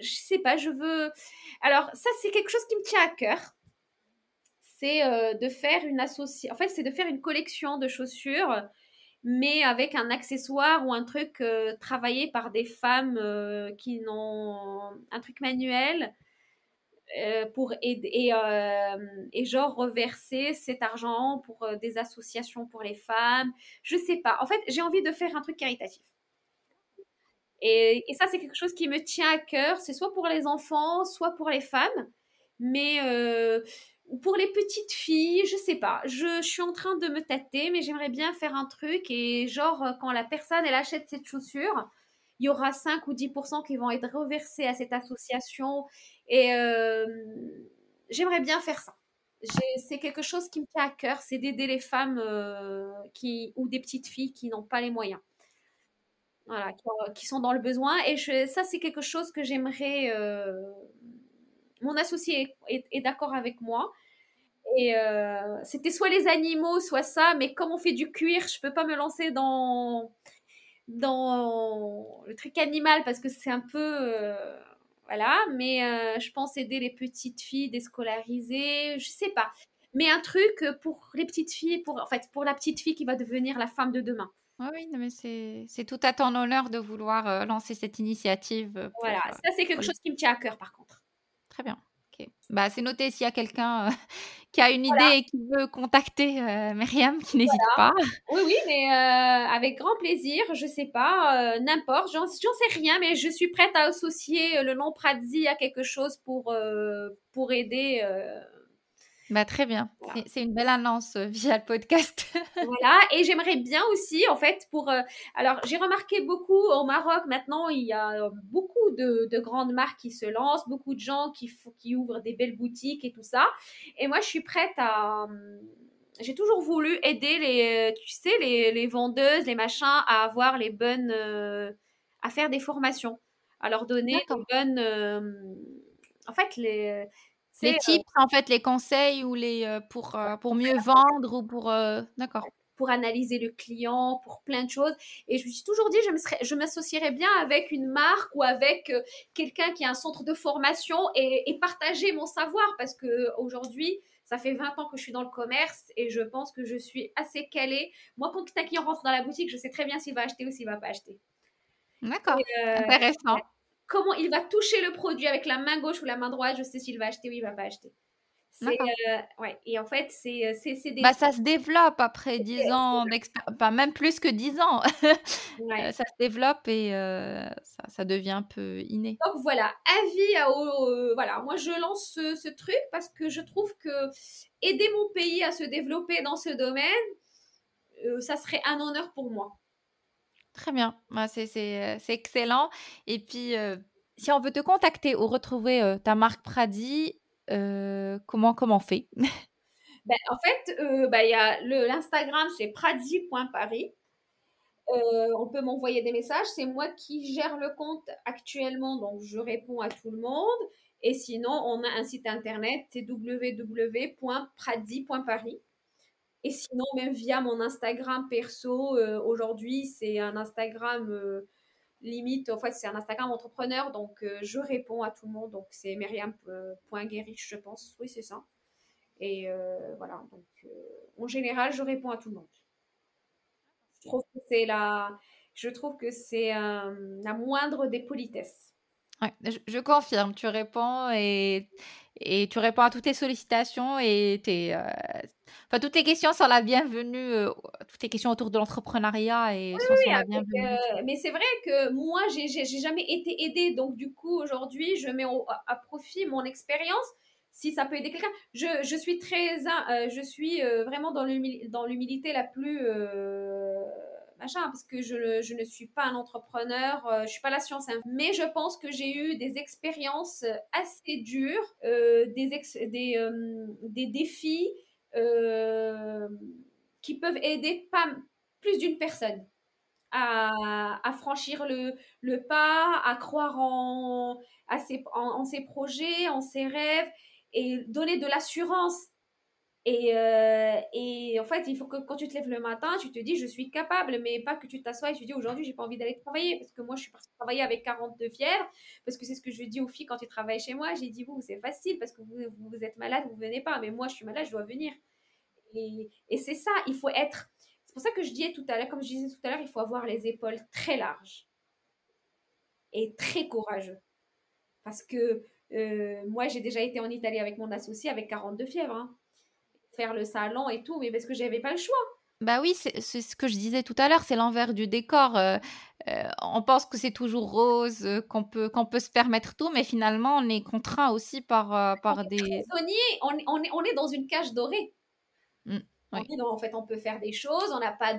je sais pas je veux. Alors ça c'est quelque chose qui me tient à cœur c'est de faire une association en fait c'est de faire une collection de chaussures mais avec un accessoire ou un truc euh, travaillé par des femmes euh, qui n'ont un truc manuel euh, pour aider et, et, genre reverser cet argent pour des associations pour les femmes. Je sais pas. En fait, j'ai envie de faire un truc caritatif. Et, et ça, c'est quelque chose qui me tient à cœur. C'est soit pour les enfants, soit pour les femmes. Mais pour les petites filles, je sais pas. Je, suis en train de me tâter, mais j'aimerais bien faire un truc. Et genre, euh, quand la personne, elle achète cette chaussure, il y aura 5 ou 10% qui vont être reversés à cette association. Et euh, j'aimerais bien faire ça. C'est quelque chose qui me tient à cœur, c'est d'aider les femmes euh, qui, ou des petites filles qui n'ont pas les moyens. Voilà, qui, sont dans le besoin. Et ça, c'est quelque chose que j'aimerais mon associé est, d'accord avec moi. Et euh, c'était soit les animaux, soit ça, mais comme on fait du cuir, je peux pas me lancer dans dans le truc animal parce que c'est un peu euh, voilà. Mais euh, je pense aider les petites filles déscolarisées, je sais pas. Mais un truc pour les petites filles, pour en fait pour la petite fille qui va devenir la femme de demain. oui, mais c'est tout à ton honneur de vouloir lancer cette initiative. voilà, ça c'est quelque chose qui me tient à cœur par contre. Très bien. Bah, c'est noté s'il y a quelqu'un qui a une idée et qui veut contacter Myriam, qui n'hésite pas. Oui, oui, mais avec grand plaisir. Je sais pas, n'importe. J'en sais rien, mais je suis prête à associer le nom Pradzi à quelque chose pour, pour aider bah, très bien. C'est une belle annonce euh, via le podcast. voilà. Et j'aimerais bien aussi, en fait, pour. Euh, alors, j'ai remarqué beaucoup au Maroc, maintenant, il y a beaucoup de, de, grandes marques qui se lancent, beaucoup de gens qui, qui ouvrent des belles boutiques et tout ça. Et moi, je suis prête à. J'ai toujours voulu aider les, tu sais, les, les, vendeuses, les machins, à avoir les bonnes. Euh, à faire des formations, à leur donner des bonnes. en fait, les les euh, tips, en fait, les conseils ou les euh, pour, euh, pour mieux vendre ou pour d'accord pour analyser le client, pour plein de choses. Et je me suis toujours dit, je m'associerais bien avec une marque ou avec quelqu'un qui a un centre de formation et, et partager mon savoir parce que aujourd'hui, ça fait 20 ans que je suis dans le commerce et je pense que je suis assez calée. Moi, quand un client rentre dans la boutique, je sais très bien s'il va acheter ou s'il va pas acheter. D'accord. Intéressant comment il va toucher le produit avec la main gauche ou la main droite, je sais s'il va acheter ou il va pas acheter. Euh, ouais. Et en fait, c'est euh, des... Bah, ça se développe après 10 ans d'expérience, pas même plus que 10 ans. Euh, ça se développe et ça, ça, devient un peu inné. Donc voilà, avis à... voilà, moi je lance ce, ce, truc parce que je trouve que aider mon pays à se développer dans ce domaine, ça serait un honneur pour moi. Très bien, bah, c'est excellent. Et puis, si on veut te contacter ou retrouver ta marque Pradi, comment, comment on fait? Ben, En fait, bah, il y a l'Instagram, c'est pradi.paris. on peut m'envoyer des messages. C'est moi qui gère le compte actuellement, donc je réponds à tout le monde. Et sinon, on a un site internet, c'est www.pradi.paris. Et sinon, même via mon Instagram perso, euh, aujourd'hui, c'est un Instagram euh, limite, en fait, c'est un Instagram entrepreneur, donc euh, je réponds à tout le monde. Donc, c'est myriam.guerrich, je pense. Oui, c'est ça. Et voilà, donc en général, je réponds à tout le monde. Je trouve que c'est la, je trouve que c'est la moindre des politesses. Ouais, je, confirme, tu réponds et, et tu réponds à toutes tes sollicitations et tes, Enfin, toutes les questions sont la bienvenue, euh, toutes les questions autour de l'entrepreneuriat et sont, la bienvenue. Euh, mais c'est vrai que moi, j'ai jamais été aidée, donc du coup, aujourd'hui, je mets à profit mon expérience. si ça peut aider quelqu'un. Je, je, suis très, euh, je suis euh, vraiment dans l'humilité la plus euh, machin, parce que je, je, ne suis pas un entrepreneur, je suis pas la science, mais je pense que j'ai eu des expériences assez dures, des, des, des défis qui peuvent aider pas plus d'une personne. À, à, franchir le, le, pas, à croire en, à ses, en, ses projets, en ses rêves et donner de l'assurance. Et, euh, et, en fait, il faut que quand tu te lèves le matin, tu te dis je suis capable, mais pas que tu t'assoies et tu dis aujourd'hui j'ai pas envie d'aller travailler parce que moi je suis partie travailler avec 42 fièvre parce que c'est ce que je dis aux filles quand ils travaillent chez moi. J'ai dit vous c'est facile parce que vous, vous, êtes malade, vous venez pas, mais moi je suis malade, je dois venir. Et, et c'est ça, il faut être. C'est pour ça que je disais tout à l'heure, comme je disais tout à l'heure, il faut avoir les épaules très larges et très courageux parce que euh, moi, j'ai déjà été en Italie avec mon associé avec 42 fièvres. Hein. Faire le salon et tout, mais parce que j'avais pas le choix. Bah oui, c'est ce que je disais tout à l'heure, c'est l'envers du décor. Euh, euh, on pense que c'est toujours rose, qu'on peut, qu'on peut se permettre tout, mais finalement, on est contraint aussi par, par des... On, on, est, on est dans une cage dorée. En fait, on peut faire des choses, on n'a pas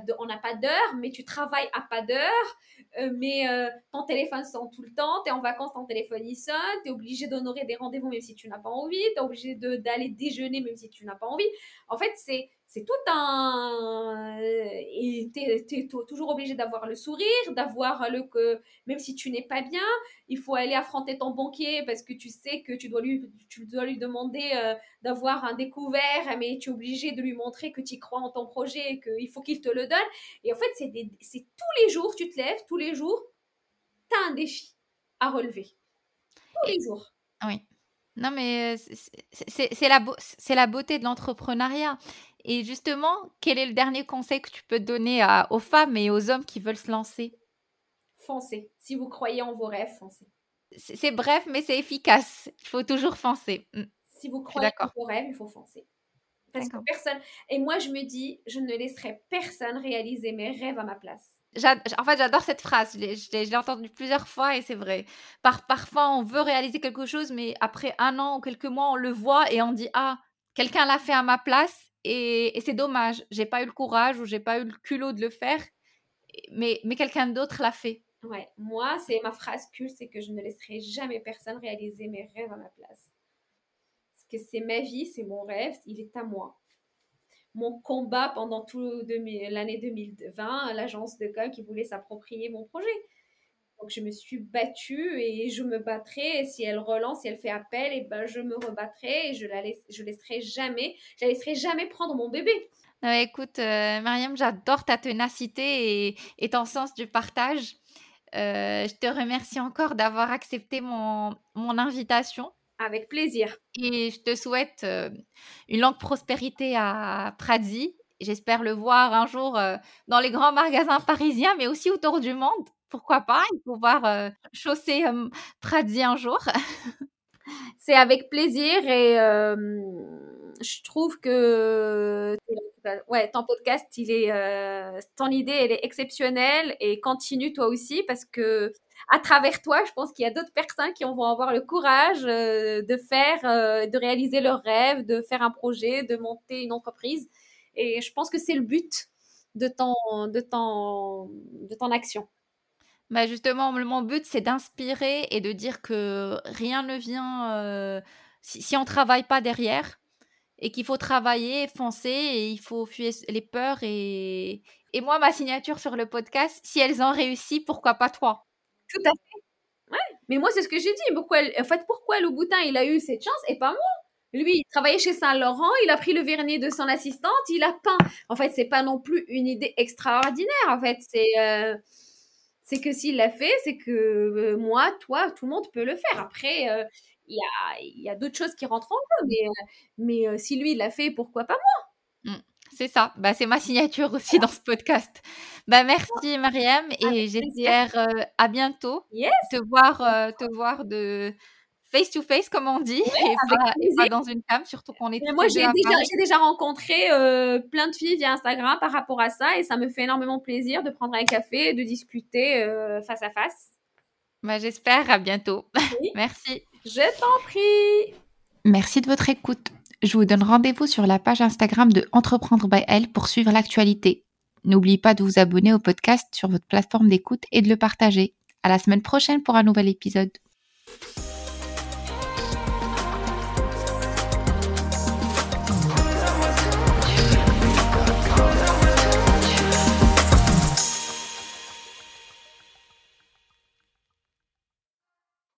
d'heure, mais tu travailles à pas d'heure, euh, mais euh, ton téléphone sonne tout le temps, tu es en vacances, ton téléphone il sonne, tu es obligé d'honorer des rendez-vous même si tu n'as pas envie, tu es obligé d'aller déjeuner même si tu n'as pas envie. En fait, c'est c'est tout un. Et tu es, toujours obligé d'avoir le sourire, d'avoir le. que Même si tu n'es pas bien, il faut aller affronter ton banquier parce que tu sais que tu dois lui, tu dois lui demander euh, d'avoir un découvert, mais tu es obligé de lui montrer que tu crois en ton projet et qu'il faut qu'il te le donne. Et en fait, c'est tous les jours, tu te lèves, tous les jours, tu as un défi à relever. Tous les jours. Oui. Non, mais c'est la, la beauté de l'entrepreneuriat. Et justement, quel est le dernier conseil que tu peux donner à, aux femmes et aux hommes qui veulent se lancer? Foncez. Si vous croyez en vos rêves, foncez. C'est bref, mais c'est efficace. Il faut toujours foncer. Mmh. Si vous croyez en vos rêves, il faut foncer. Parce que personne. Et moi, je me dis, je ne laisserai personne réaliser mes rêves à ma place. En fait, j'adore cette phrase. Je l'ai entendue plusieurs fois et c'est vrai. Par, parfois, on veut réaliser quelque chose, mais après un an ou quelques mois, on le voit et on dit Ah, quelqu'un l'a fait à ma place et, c'est dommage, j'ai pas eu le courage ou j'ai pas eu le culot de le faire, mais, mais quelqu'un d'autre l'a fait. Ouais, moi, c'est ma phrase culte, c'est que je ne laisserai jamais personne réaliser mes rêves à ma place. Parce que c'est ma vie, c'est mon rêve, il est à moi. Mon combat pendant toute l'année 2020, l'agence de com qui voulait s'approprier mon projet. Donc je me suis battue et je me battrai. Et si elle relance, si elle fait appel, et eh ben je me rebattrai et je la laisse, je laisserai jamais, je la laisserai jamais prendre mon bébé. écoute, euh, Mariam, j'adore ta ténacité et, et, ton sens du partage. Euh, je te remercie encore d'avoir accepté mon, mon, invitation. Avec plaisir. Et je te souhaite euh, une longue prospérité à Pradzi. J'espère le voir un jour dans les grands magasins parisiens, mais aussi autour du monde pourquoi pas, et pouvoir euh, chausser euh, Pradi un jour. C'est avec plaisir et je trouve que ouais, ton podcast, il est, ton idée, elle est exceptionnelle et continue toi aussi parce que à travers toi, je pense qu'il y a d'autres personnes qui vont avoir le courage de faire, de réaliser leurs rêves, de faire un projet, de monter une entreprise. Et je pense que c'est le but de ton, de ton, de ton action. Bah justement, mon but, c'est d'inspirer et de dire que rien ne vient euh, si, on ne travaille pas derrière et qu'il faut travailler, foncer et il faut fuir les peurs. Et, et moi, ma signature sur le podcast, si elles ont réussi, pourquoi pas toi? Tout à fait. Mais moi, c'est ce que j'ai dit. Pourquoi, en fait, pourquoi Louboutin, il a eu cette chance et pas moi? Lui, il travaillait chez Saint-Laurent, il a pris le vernis de son assistante, il a peint. En fait, c'est pas non plus une idée extraordinaire. En fait, c'est euh, c'est que s'il l'a fait, c'est que euh, moi, toi, tout le monde peut le faire. Après, euh, il y a, d'autres choses qui rentrent en jeu, mais, euh, si lui, il l'a fait, pourquoi pas moi? Mmh, C'est ça, bah, c'est ma signature aussi dans ce podcast. Bah, merci Mariam et j'espère à bientôt. Te, voir, te voir de, face to face, comme on dit, et, pas, dans une cam, surtout qu'on est. moi, j'ai déjà, déjà, rencontré euh, plein de filles via Instagram par rapport à ça, et ça me fait énormément plaisir de prendre un café et de discuter euh, face à face. Bah, J'espère, à bientôt. Merci. Je t'en prie. Merci de votre écoute. Je vous donne rendez-vous sur la page Instagram de Entreprendre by Elle pour suivre l'actualité. N'oubliez pas de vous abonner au podcast sur votre plateforme d'écoute et de le partager. À la semaine prochaine pour un nouvel épisode.